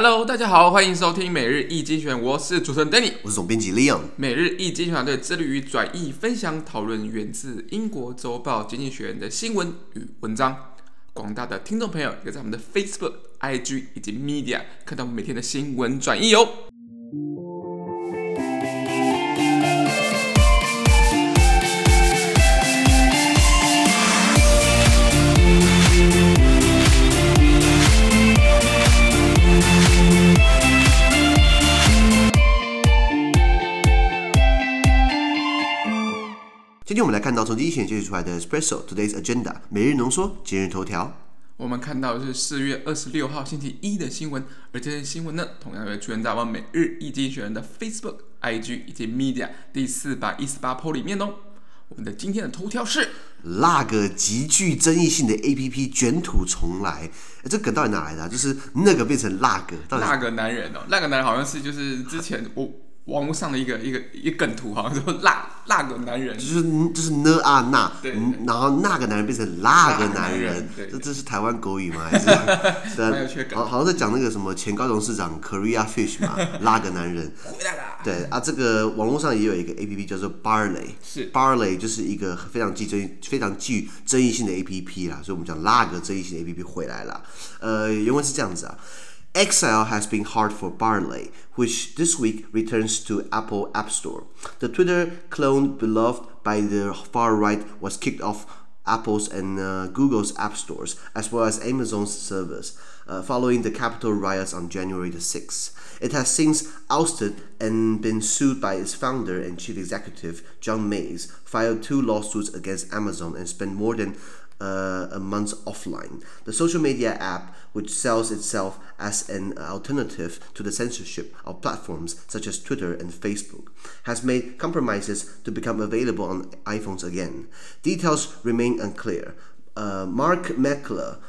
Hello，大家好，欢迎收听每日一精选，我是主持人 Danny，我是总编辑 Leon。每日一精选团队致力于转译、分享、讨论源自英国周报《经济学人》的新闻与文章。广大的听众朋友也在我们的 Facebook、IG 以及 Media 看到我们每天的新闻转译哦。今天我们来看到从第一线截取出来的 Espresso Today's Agenda 每日浓缩今日头条。我们看到的是四月二十六号星期一的新闻，而这些新闻呢，同样会出现在我们每日一经选人的 Facebook、IG 以及 Media 第四百一十八 po 里面哦。我们的今天的头条是那个极具争议性的 APP 卷土重来，这梗到底哪来的、啊？就是那个变成那个，那个男人哦，那个男人好像是就是之前我。网络上的一个一个一个梗图，好像说那那个男人，就是就是呢啊那，然后那个男人变成那个男人，这这是台湾狗语吗？还是？好，好像在讲那个什么前高雄市长 Korea Fish 嘛，那个男人。对啊，这个网络上也有一个 A P P 叫做 Barley，是 Barley 就是一个非常具争非常具争议性的 A P P 啦，所以我们讲那个争议性的 A P P 回来了。呃，原文是这样子啊。Exile has been hard for Parler, which this week returns to Apple App Store. The Twitter clone beloved by the far right was kicked off Apple's and uh, Google's app stores, as well as Amazon's servers, uh, following the Capitol riots on January the 6th. It has since ousted and been sued by its founder and chief executive, John Mays, filed two lawsuits against Amazon, and spent more than uh, a month offline. The social media app, which sells itself as an alternative to the censorship of platforms such as Twitter and Facebook, has made compromises to become available on iPhones again. Details remain unclear. Uh, Mark Meckler,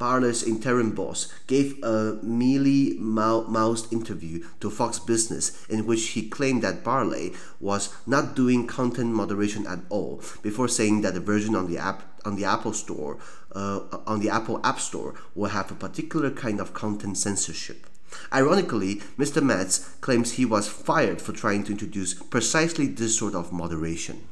Parler's interim boss, gave a mealy mouthed interview to Fox Business in which he claimed that Parler was not doing content moderation at all, before saying that the version on the app on the Apple Store, uh, on the Apple App Store, will have a particular kind of content censorship. Ironically, Mr. Metz claims he was fired for trying to introduce precisely this sort of moderation.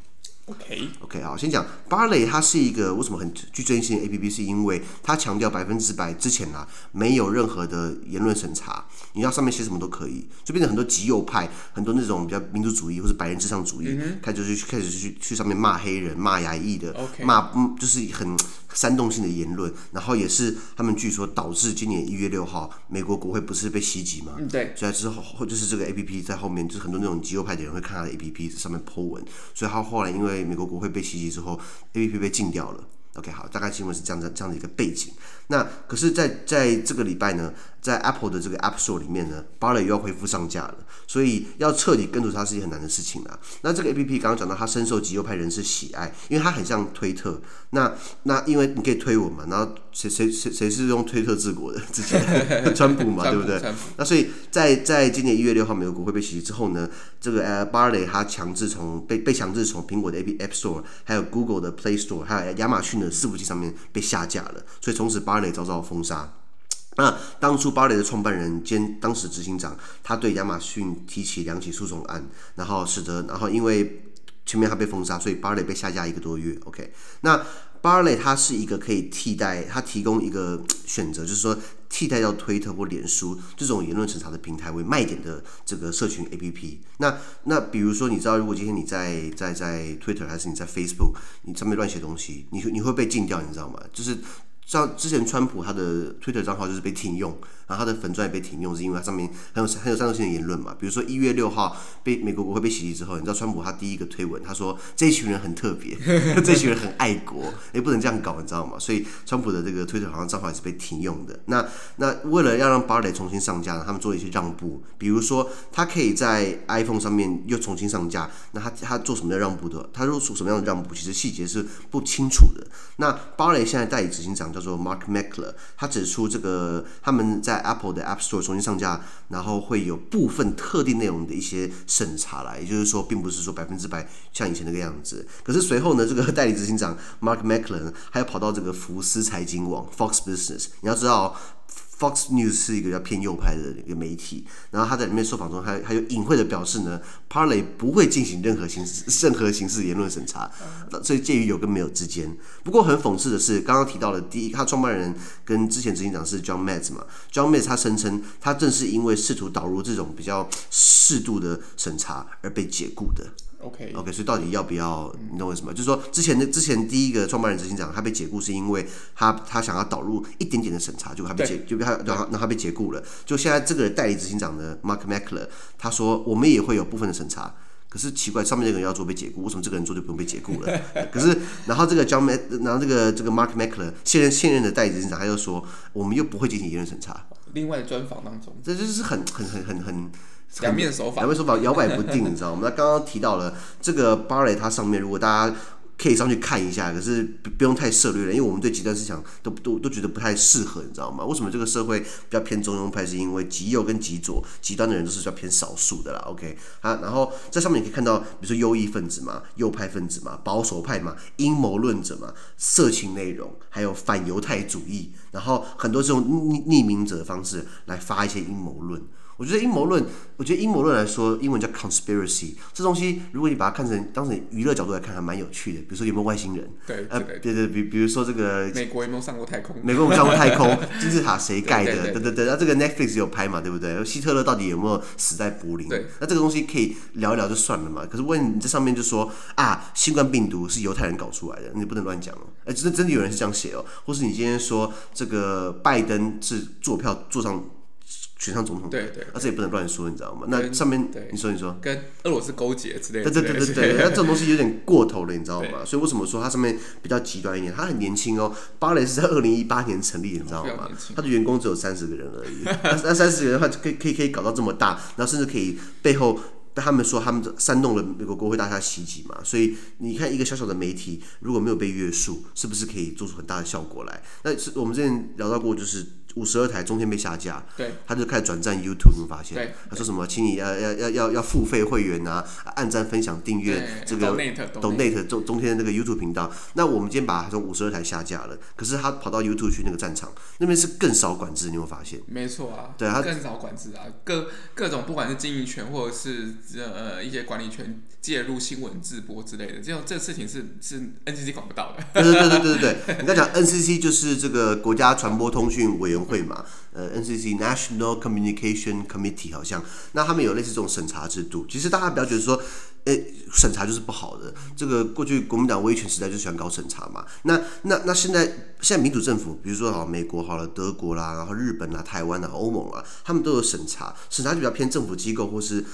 OK，OK，好，先讲 Parler 它是一个为什么很具争议性的 APP，是因为它强调百分之百之前啊没有任何的言论审查，你要上面写什么都可以，就变成很多极右派，很多那种比较民族主义或者白人至上主义，开始去开始去去上面骂黑人、骂亚裔的，骂嗯就是很煽动性的言论，然后也是他们据说导致今年一月六号美国国会不是被袭击吗？对，所以之后就是这个 APP 在后面，就是很多那种极右派的人会看他的 APP 在上面 po 文，所以他后来因为美国国会被袭击之后，APP 被禁掉了。OK，好，大概新闻是这样的这样的一个背景。那可是在，在在这个礼拜呢，在 Apple 的这个 App Store 里面呢，Barley 又要恢复上架了，所以要彻底根除它是一件很难的事情啊。那这个 APP 刚刚讲到，它深受极右派人士喜爱，因为它很像推特。那那因为你可以推我嘛，然后谁谁谁谁是用推特治国的？之前 川普嘛，对不对？那所以在在今年一月六号美国国会被袭击之后呢，这个呃 Barley 它强制从被被强制从苹果的 App App Store，还有 Google 的 Play Store，还有亚马逊的伺服器上面被下架了，所以从此 Parler 遭到封杀。那当初 Parler 的创办人兼当时执行长，他对亚马逊提起两起诉讼案，然后使得，然后因为前面他被封杀，所以 Parler 被下架一个多月。OK，那 Parler 它是一个可以替代，它提供一个选择，就是说替代掉推特或脸书这种言论审查的平台为卖点的这个社群 APP。那那比如说，你知道，如果今天你在在在 Twitter 还是你在 Facebook，你上面乱写东西，你你会被禁掉，你知道吗？就是。像之前川普他的 Twitter 账号就是被停用，然后他的粉钻也被停用，是因为他上面很有很有煽动性的言论嘛。比如说一月六号被美国国会被袭击之后，你知道川普他第一个推文，他说这一群人很特别，这群人很爱国，也不能这样搞，你知道吗？所以川普的这个 Twitter 好像账号也是被停用的。那那为了要让 Parler 重新上架呢，他们做了一些让步，比如说他可以在 iPhone 上面又重新上架，那他他做什么样的让步的？他做出什么样的让步？其实细节是不清楚的。那 Parler 现在代理执行长叫做 Mark Meckler，他指出这个他们在 Apple 的 App Store 重新上架，然后会有部分特定内容的一些审查啦，也就是说，并不是说百分之百像以前那个样子。可是随后呢，这个代理执行长 Mark Meckler 还要跑到这个福斯财经网 Fox Business，你要知道。Fox News 是一个比较偏右派的一个媒体，然后他在里面受访中还还有隐晦的表示呢，Parler 不会进行任何形式任何形式言论审查，所以介于有跟没有之间。不过很讽刺的是，刚刚提到的第一，他创办人跟之前执行长是 John Matz 嘛，John Matz 他声称他正是因为试图导入这种比较适度的审查而被解雇的。OK OK，所以到底要不要？你懂为什么？就是说，之前的之前第一个创办人执行长他被解雇，是因为他他想要导入一点点的审查，就他被解，就被他让他让他被解雇了。就现在这个代理执行长的 Mark Meckler，他说我们也会有部分的审查，可是奇怪，上面那个人要做被解雇，为什么这个人做就不用被解雇了？可是然后这个 John Mac，然后这个这个 Mark Meckler 现任现任的代理执行长他又说，我们又不会进行言论审查。另外的专访当中，这就是很很很很很。两面手法，两面手法摇摆不定，你知道吗？那刚刚提到了这个 Parler，它上面如果大家可以上去看一下，可是不不用太涉猎了，因为我们对极端思想都都都觉得不太适合，你知道吗？为什么这个社会比较偏中庸派？是因为极右跟极左极端的人都是比较偏少数的啦。OK，啊，然后在上面你可以看到，比如说右翼分子嘛、右派分子嘛、保守派嘛、阴谋论者嘛、色情内容，还有反犹太主义，然后很多这种匿匿名者的方式来发一些阴谋论。我觉得阴谋论，我觉得阴谋论来说，英文叫 conspiracy。这东西，如果你把它看成当成娱乐角度来看，还蛮有趣的。比如说有没有外星人？对，呃，对对，比比如说这个美国有没有上过太空？美国有没有上过太空？金字塔谁盖的？对对对，那这个 Netflix 有拍嘛？对不对？希特勒到底有没有死在柏林？对，那这个东西可以聊一聊就算了嘛。可是问你这上面就说啊，新冠病毒是犹太人搞出来的，你不能乱讲哦。哎，真的真的有人是这样写哦。或是你今天说这个拜登是坐票坐上。选上总统，对对，而且也不能乱说，你知道吗？那上面你说你说，跟俄罗斯勾结之类的，对对对对对，那这种东西有点过头了，你知道吗？所以为什么说它上面比较极端一点？它很年轻哦，Parler 是在二零一八年成立，你知道吗？他的员工只有三十个人而已，那 三十个人的话，可以可以可以搞到这么大，然后甚至可以背后被他们说他们煽动了美国国会大厦袭击嘛？所以你看一个小小的媒体如果没有被约束，是不是可以做出很大的效果来？那是我们之前聊到过，就是。五十二台中间被下架，对，他就开始转战 YouTube，你发现？对，他说什么？请你要要要要要付费会员啊，按赞、分享、订阅这个 Donate 中中间的那个 YouTube 频道。那我们今天把它从五十二台下架了，可是他跑到 YouTube 去那个战场，那边是更少管制，你有发现？没错啊，对，他更少管制啊，各各种不管是经营权或者是呃一些管理权介入新闻直播之类的，这种这事情是是 NCC 管不到的。对对对对对对对，你刚讲 NCC 就是这个国家传播通讯委员会嘛，呃，NCC National Communication Committee 好像，那他们有类似这种审查制度。其实大家不要觉得说，诶，审查就是不好的。这个过去国民党威权时代就喜欢搞审查嘛。那那那现在现在民主政府，比如说好美国好了，德国啦，然后日本啦、台湾啦、欧盟啦，他们都有审查。审查就比较偏政府机构或是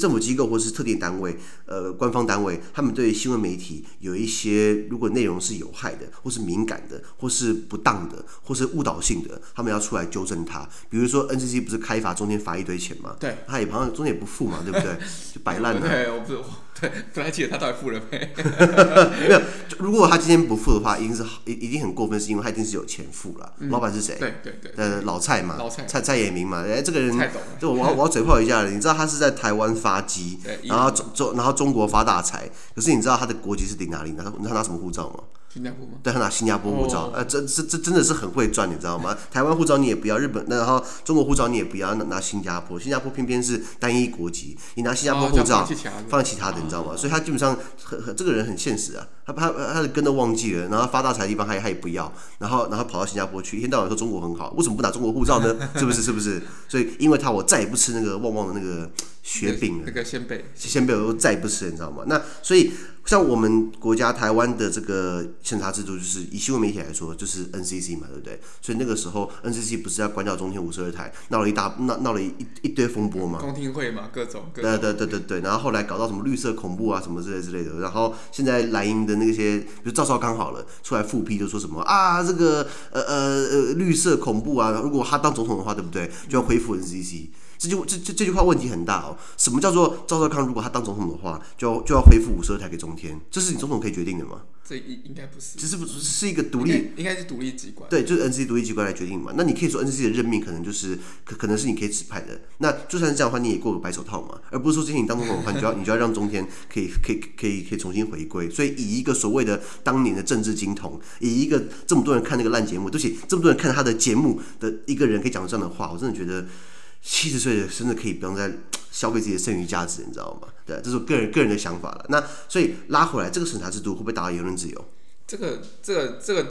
政府机构或是特定单位，呃，官方单位，他们对新闻媒体有一些如果内容是有害的，或是敏感的，或是不当的，或是误导性的，他们要出来纠正它。比如说 NCC 不是开罚中间罚一堆钱嘛？对，他也好像中间也不付嘛，对不对？就摆烂了。对，我不是。对，本来记得他到底付了没？没有。如果他今天不付的话，一定是一一定很过分，是因为他一定是有钱付了。嗯、老板是谁？对对对。呃，老蔡嘛，老蔡，蔡蔡衍明嘛。哎，这个人，太懂了。就我我要嘴炮一下了，你知道他是在台湾发迹，然后中中然后中国发大财。可是你知道他的国籍是领哪里的？他他拿什么护照吗？新加坡吗？对，他拿新加坡护照，呃，这这这真的是很会赚，你知道吗？台湾护照你也不要，日本那然后中国护照你也不要，拿拿新加坡，新加坡偏偏是单一国籍，你拿新加坡护照放其他的，你知道吗？所以他基本上很很这个人很现实啊，他他他的根都忘记了，然后发大财的地方他也他也不要，然后然后跑到新加坡去，一天到晚说中国很好，为什么不拿中国护照呢？是不是是不是？所以因为他我再也不吃那个旺旺的那个雪饼了，那个鲜贝，鲜贝我都再也不吃了，你知道吗？那所以。像我们国家台湾的这个审查制度，就是以新闻媒体来说，就是 NCC 嘛，对不对？所以那个时候 NCC 不是要关掉中天五十二台，闹了一大闹闹了一一堆风波嘛？公听会嘛，各种。对对对对对，然后后来搞到什么绿色恐怖啊什么之类之类的，然后现在蓝营的那些，比如赵少康好了，出来复辟就说什么啊这个呃呃呃绿色恐怖啊，如果他当总统的话，对不对？就要恢复 NCC。这句这这这句话问题很大哦。什么叫做赵少康？如果他当总统的话，就要就要恢复五十二台给中天，这是你总统可以决定的吗？这应应该不是，这是不是是一个独立，应该是独立机关。对，就是 NCC 独立机关来决定嘛。那你可以说 NCC 的任命可能就是可可能是你可以指派的。那就算是这样的话，你也过个白手套嘛，而不是说今天你当总统的话，你就要 你就要让中天可以可以可以可以重新回归。所以以一个所谓的当年的政治金童，以一个这么多人看那个烂节目，对不起，这么多人看他的节目的一个人可以讲出这样的话，我真的觉得七十岁的甚至可以不用再消费自己的剩余价值，你知道吗？对，这是我个人个人的想法了。那所以拉回来，这个审查制度会不会打到言论自由？这个这个这个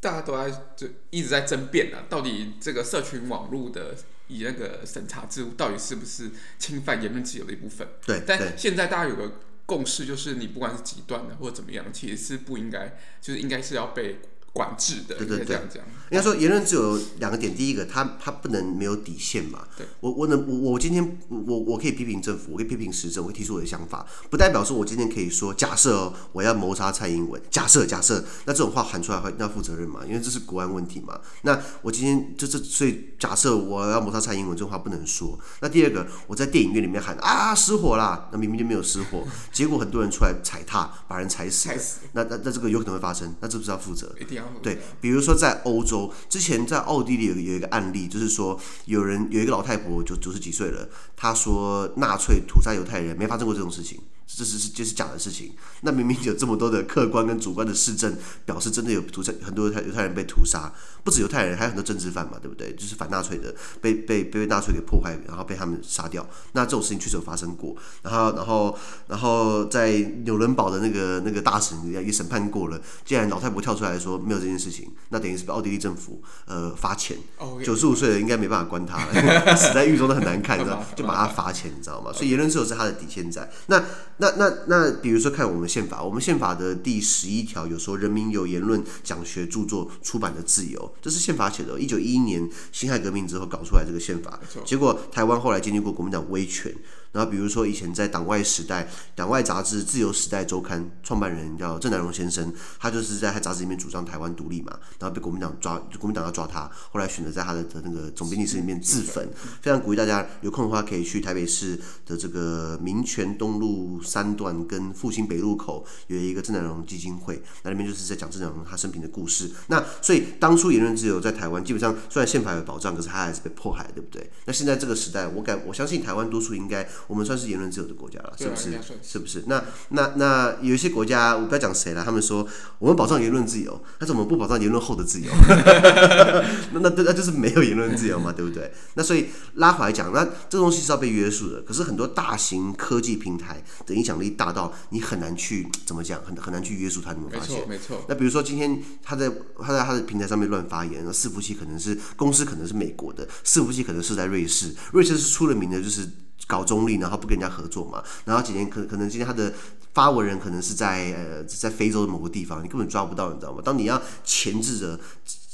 大家都在就一直在争辩啊，到底这个社群网络的以那个审查制度到底是不是侵犯言论自由的一部分？对，但现在大家有个共识，就是你不管是极端的或者怎么样，其实是不应该，就是应该是要被。管制的，对对对，这样讲。应该说言论自由两个点，第一个，它它不能没有底线嘛。对，我我能我我今天我我可以批评政府，我可以批评时政，我可以提出我的想法，不代表说我今天可以说假设哦，我要谋杀蔡英文，假设假设，那这种话喊出来会要负责任嘛？因为这是国安问题嘛。那我今天这这所以假设我要谋杀蔡英文，这种话不能说。那第二个，我在电影院里面喊啊失火啦，那明明就没有失火，结果很多人出来踩踏，把人踩死，踩死。那那那这个有可能会发生，那这不是要负责？一定要。对，比如说在欧洲，之前在奥地利有有一个案例，就是说有人有一个老太婆就九十几岁了，她说纳粹屠杀犹太人，没发生过这种事情。这是是就是假的事情，那明明有这么多的客观跟主观的事证，表示真的有屠杀，很多犹太犹太人被屠杀，不止犹太人，还有很多政治犯嘛，对不对？就是反纳粹的，被被被纳粹给破坏，然后被他们杀掉。那这种事情确实有发生过。然后然后然后在纽伦堡的那个那个大审也审判过了，既然老太婆跳出来说没有这件事情，那等于是被奥地利政府呃罚钱。九十五岁了，应该没办法关他了，死在狱中都很难看，你知道？就把他罚钱，你知道吗？所以言论自由是他的底线在。那那那那，比如说看我们宪法，我们宪法的第十一条有说，人民有言论、讲学、著作、出版的自由，这是宪法写的。一九一一年辛亥革命之后搞出来这个宪法，结果台湾后来经历过国民党威权。然后比如说以前在党外时代，党外杂志《自由时代周刊》创办人叫郑南榕先生，他就是在他杂志里面主张台湾独立嘛，然后被国民党抓，国民党要抓他，后来选择在他的的那个总编辑室里面自焚。非常鼓励大家有空的话可以去台北市的这个民权东路三段跟复兴北路口有一个郑南榕基金会，那里面就是在讲郑南榕他生平的故事。那所以当初言论自由在台湾基本上虽然宪法有保障，可是他还是被迫害，对不对？那现在这个时代，我感我相信台湾多数应该。我们算是言论自由的国家了，是不是？是不是？那那那有一些国家，我不要讲谁了，他们说我们保障言论自由，但是我们不保障言论后的自由，那那那就是没有言论自由嘛，对不对？那所以拉回来讲，那这东西是要被约束的。可是很多大型科技平台的影响力大到你很难去怎么讲，很很难去约束它。你们发现？没错，没错。那比如说今天他在他在他的平台上面乱发言，那伺服器可能是公司可能是美国的，伺服器可能是在瑞士，瑞士是出了名的就是。搞中立，然后不跟人家合作嘛，然后今天可可能今天他的发文人可能是在呃在非洲的某个地方，你根本抓不到，你知道吗？当你要钳制着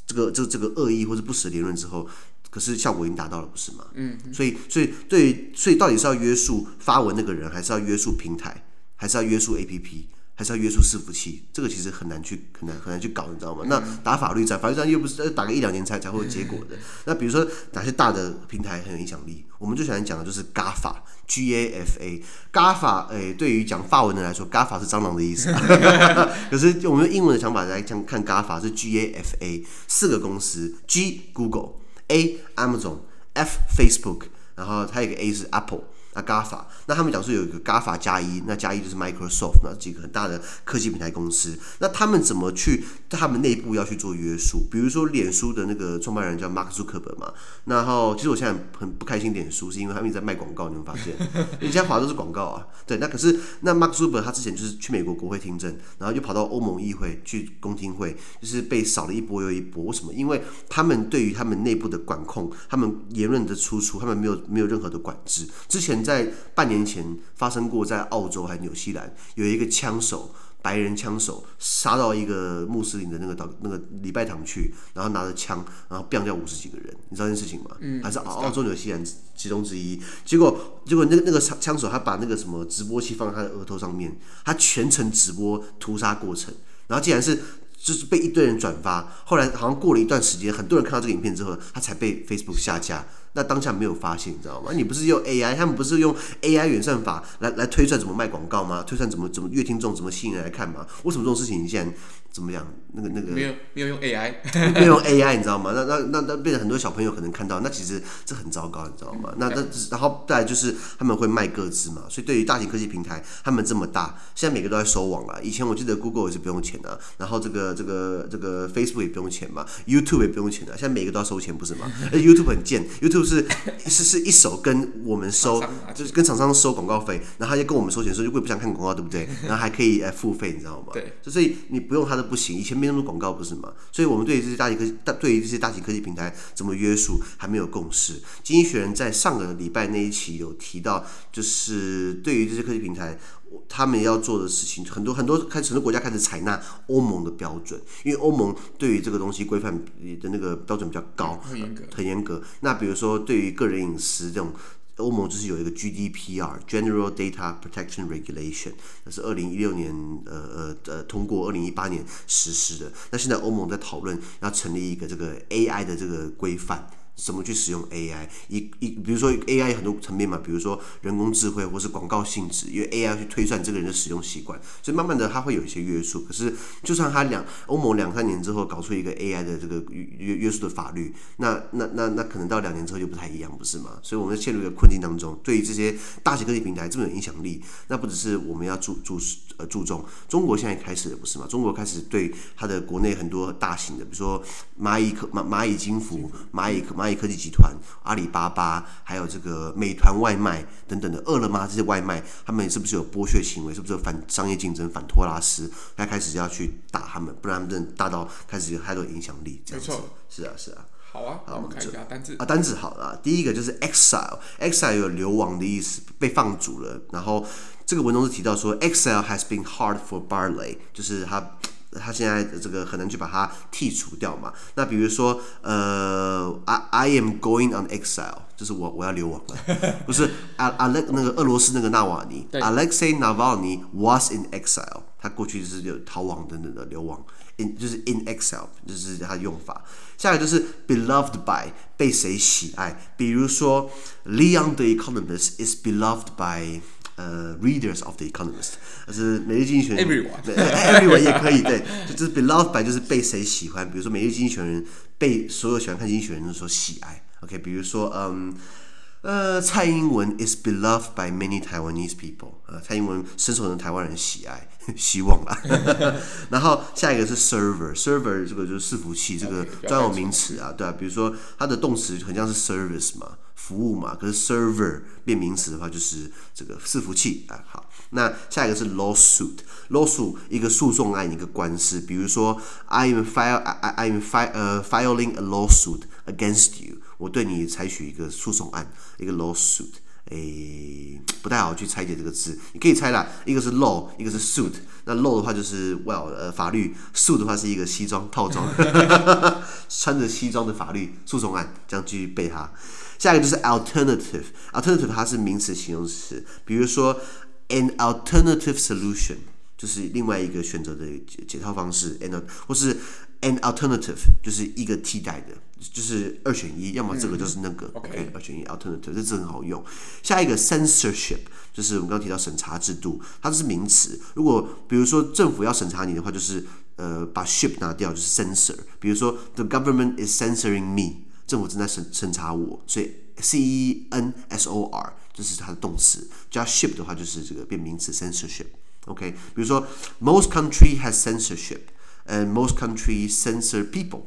这个这个这个恶意或者不实的言论之后，可是效果已经达到了，不是吗？嗯，所以所以对于所以到底是要约束发文那个人，还是要约束平台，还是要约束 APP？还是要约束伺服器，这个其实很难去，很难很难去搞，你知道吗？那打法律战，法律战又不是打个一两年才才会有结果的。那比如说哪些大的平台很有影响力，我们最喜欢讲的就是 GAFA，G A F A，GAFA，哎，对于讲法文的来说，GAFA 是蟑螂的意思。可是我们用英文的想法来讲，看 GAFA 是 G A F A，四个公司，G Google，A Amazon，F Facebook，然后它有一个 A 是 Apple。那 GAFA，那他们讲说有一个 GAFA 加一，那加一就是 Microsoft，那几个很大的科技平台公司，那他们怎么去他们内部要去做约束？比如说脸书的那个创办人叫 Mark Zuckerberg 嘛，然后其实我现在很不开心脸书，是因为他们一直在卖广告，你们发现？人家滑都是广告啊，对，那可是那 Mark Zuckerberg 他之前就是去美国国会听证，然后又跑到欧盟议会去公听会，就是被扫了一波又一波。为什么？因为他们对于他们内部的管控，他们言论的输出，他们没有没有任何的管制。之前。在半年前发生过，在澳洲还纽西兰有一个枪手，白人枪手杀到一个穆斯林的那个岛那个礼拜堂去，然后拿着枪，然后毙掉五十几个人，你知道这件事情吗？嗯，还是澳澳洲纽西兰其中之一。结果结果那个那个枪枪手他把那个什么直播器放在他的额头上面，他全程直播屠杀过程，然后竟然是就是被一堆人转发，后来好像过了一段时间，很多人看到这个影片之后，他才被 Facebook 下架。那当下没有发现，你知道吗？你不是用 AI，他们不是用 AI 演算法来来推算怎么卖广告吗？推算怎么怎么越听众怎么吸引人来看吗？为什么这种事情你现在怎么讲？那个那个没有没有用 AI，没有用 AI，你知道吗？那那那那变成很多小朋友可能看到，那其实这很糟糕，你知道吗？那那然后再来就是他们会卖各自嘛，所以对于大型科技平台，他们这么大，现在每个都在收网了。以前我记得 Google 也是不用钱的，然后这个这个这个 Facebook 也不用钱嘛，YouTube 也不用钱的，现在每个都要收钱，不是吗？YouTube 很贱，YouTube 是是是一手跟我们收，就是跟厂商收广告费，然后他就跟我们收钱，说如果不想看广告，对不对？然后还可以呃付费，你知道吗？对，所以你不用它都不行。以前没那么多广告，不是吗？所以我们对于这些大型科技，大对于这些大型科技平台怎么约束还没有共识。经济学人在上个礼拜那一期有提到，就是对于这些科技平台，他们要做的事情，很多很多开始很多国家开始采纳欧盟的标准，因为欧盟对于这个东西规范的那个标准比较高，很严格，很严格。那比如说对于个人隐私这种。欧盟就是有一个 GDPR（General Data Protection Regulation），那是二零一六年呃呃呃通过，二零一八年实施的。那现在欧盟在讨论要成立一个这个 AI 的这个规范。怎么去使用 AI？一一，比如说 AI 很多层面嘛，比如说人工智慧或是广告性质，因为 AI 要去推算这个人的使用习惯，所以慢慢的它会有一些约束。可是，就算它两欧盟两三年之后搞出一个 AI 的这个约约束的法律，那那那那可能到两年之后就不太一样，不是吗？所以我们陷入一个困境当中。对于这些大型科技平台这么有影响力，那不只是我们要注注呃注重，中国现在开始了，不是吗？中国开始对它的国内很多大型的，比如说蚂蚁科蚂蚂蚁金服、蚂蚁蚂蚁。科技集团、阿里巴巴，还有这个美团外卖等等的，饿了么这些外卖，他们是不是有剥削行为？是不是有反商业竞争、反托拉斯？他开始要去打他们，不然他们大到开始有太多影响力。这样子，是啊，是啊。好啊，好，我们看一下单字啊，单字好了。第一个就是 exile，exile 有流亡的意思，被放逐了。然后这个文中是提到说，exile has been hard for Barley，就是他。他现在这个很难去把它剔除掉嘛？那比如说，呃，I I am going on exile，就是我我要流亡了，不是？阿阿那那个俄罗斯那个纳瓦尼，Alexei Navalny was in exile，他过去就是有逃亡等等的流亡，in 就是 in exile，就是他的用法。下一个就是 beloved by，被谁喜爱？比如说，Leon the Economist is beloved by。呃、uh,，readers of the Economist，就是每日经济学人，everyone，everyone 也可以，对，就就是 beloved by 就是被谁喜欢，比如说每日经济学人被所有喜欢看经济学人所喜爱，OK，比如说，嗯，呃，蔡英文 is beloved by many Taiwanese people，呃，蔡英文深受人台湾人喜爱，希望啦，然后下一个是 server，server 这个就是伺服器，这个专有名词啊，对啊，比如说它的动词很像是 service 嘛。服务嘛，可是 server 变名词的话就是这个伺服器啊。好，那下一个是 lawsuit，lawsuit 一个诉讼案，一个官司。比如说，I am file I I am file 呃 filing a lawsuit against you，我对你采取一个诉讼案，一个 lawsuit。诶，不太好去拆解这个字，你可以猜啦，一个是 law，一个是 suit。那 law 的话就是 well 呃法律，suit 的话是一个西装套装，穿着西装的法律诉讼案，这样继续背它。下一个就是 alternative，alternative 它是名词形容词，比如说 an alternative solution 就是另外一个选择的解解套方式，and 或是 an alternative 就是一个替代的，就是二选一，要么这个就是那个、嗯、，OK，, 二选一 alternative 这字很好用。下一个 censorship 就是我们刚刚提到审查制度，它是名词。如果比如说政府要审查你的话，就是呃把 ship 拿掉，就是 censor。比如说 the government is censoring me。政府正在审审查我，所以 C E N S O R 就是它的动词，加 ship 的话就是这个变名词 censorship。OK，比如说 most country has censorship，and most country censor people。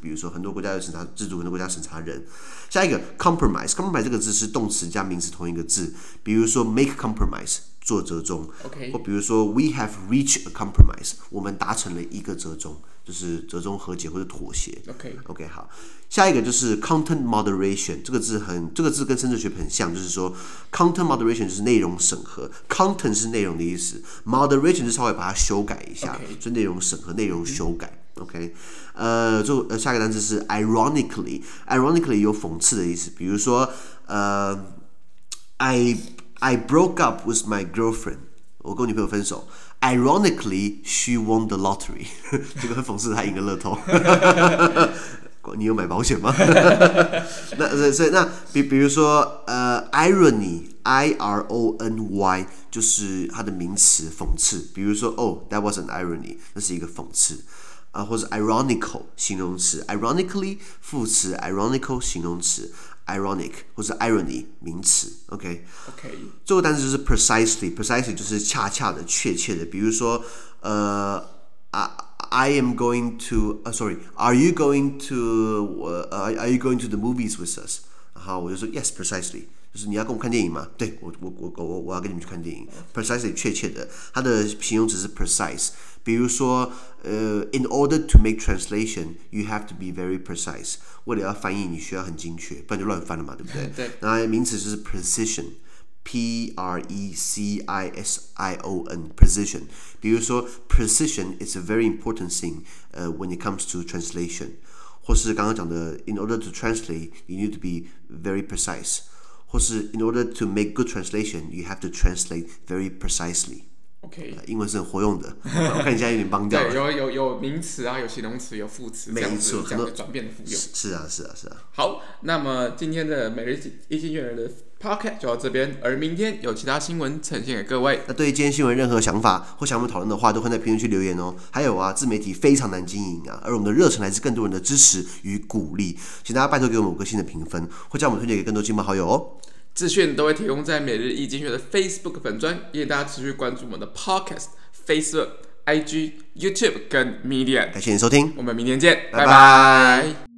比如说很多国家有审查制度，很多国家审查人。下一个 compromise，compromise 这个字是动词加名词同一个字，比如说 make compromise 做折中。OK，或比如说 we have reached a compromise，我们达成了一个折中。就是折中和解或者妥协。OK，OK，Okay. okay, 好，下一个就是 content moderation，这个字很，这个字跟 censorship 很像，就是说 content moderation 就是内容审核，content 是内容的意思，moderation 是稍微把它修改一下，就.内容审核、内容修改。OK，呃，就呃，下一个单词是 ironically，ironically 有讽刺的意思，比如说呃，I I broke up with my girlfriend，我跟我女朋友分手。Ironically, she won the lottery。这个很讽刺，他赢了乐透。 你有买保险吗？那所以那比比如说呃，irony，i r o n y 就是它的名词，讽刺。比如说，Oh, that was an irony，那是一个讽刺啊，或者 ironical 形容词，ironically 副词，ironical 形容词 ，ironic 或者 irony 名词。OK，OK，最后单词就是 precisely，precisely 就是恰恰的、确切的。比如说，呃啊。I am going to, uh, sorry, are you going to, uh, are you going to the movies with us？然后我就说 Yes, precisely，就是你要跟我看电影吗？对，我我我我我要跟你们去看电影。Precisely，确切的，它的形容词是 precise。 比如说，呃，in order to make translation, you have to be very precise。为了要翻译，你需要很精确，不然就乱翻了嘛，对不对？对。然后名词就是 precision。P R E C I S I O N precision，比如说 precision is a very important thing，呃、uh,，when it comes to translation，或是刚刚讲的 in order to translate，you need to be very precise，或是 in order to make good translation，you have to translate very precisely。 OK，、呃、英文是很活用的，我看你现在有点帮掉了。对，有有有名词啊，有形容词，有副词，没错，这样的转变的复用。是啊，是啊，是啊。好，那么今天的每日一经济学人的 Podcast 就到这边，而明天有其他新闻呈现给各位。那对于今天新闻任何想法或想我们讨论的话，都会在评论区留言哦。还有啊，自媒体非常难经营啊，而我们的热忱来自更多人的支持与鼓励，请大家拜托给我们五颗星的评分，或将我们推荐给更多亲朋好友哦。资讯都会提供在每日易经济学的 Facebook 粉专，也大家持续关注我们的 Podcast、Facebook、IG、YouTube 跟 Media。感谢你收听，我们明天见，拜拜。拜拜。